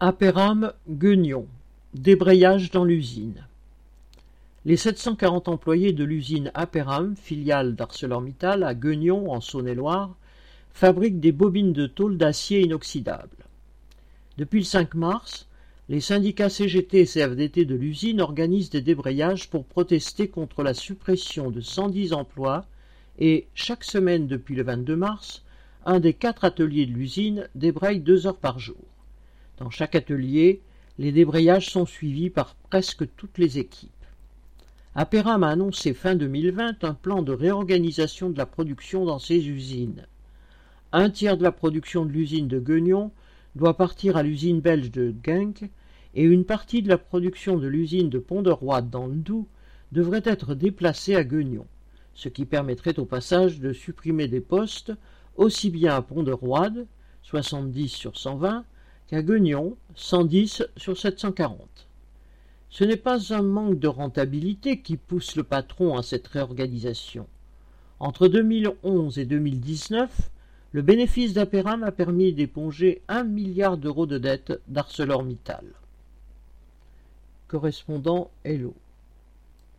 Apéram Guignon Débrayage dans l'usine Les 740 employés de l'usine Apéram, filiale d'ArcelorMittal à Guignon en Saône-et-Loire, fabriquent des bobines de tôle d'acier inoxydable. Depuis le 5 mars, les syndicats CGT et CFDT de l'usine organisent des débrayages pour protester contre la suppression de 110 emplois et, chaque semaine depuis le 22 mars, un des quatre ateliers de l'usine débraye deux heures par jour. Dans chaque atelier, les débrayages sont suivis par presque toutes les équipes. Aperam a annoncé fin 2020 un plan de réorganisation de la production dans ses usines. Un tiers de la production de l'usine de Guignon doit partir à l'usine belge de Genk et une partie de la production de l'usine de Pont-de-Roide dans le Doubs devrait être déplacée à Guignon, ce qui permettrait au passage de supprimer des postes aussi bien à Pont-de-Roide, 70 sur 120, qu'à Guignon, 110 sur 740. Ce n'est pas un manque de rentabilité qui pousse le patron à cette réorganisation. Entre 2011 et 2019, le bénéfice d'Aperam a permis d'éponger un milliard d'euros de dettes d'ArcelorMittal. Correspondant Hello.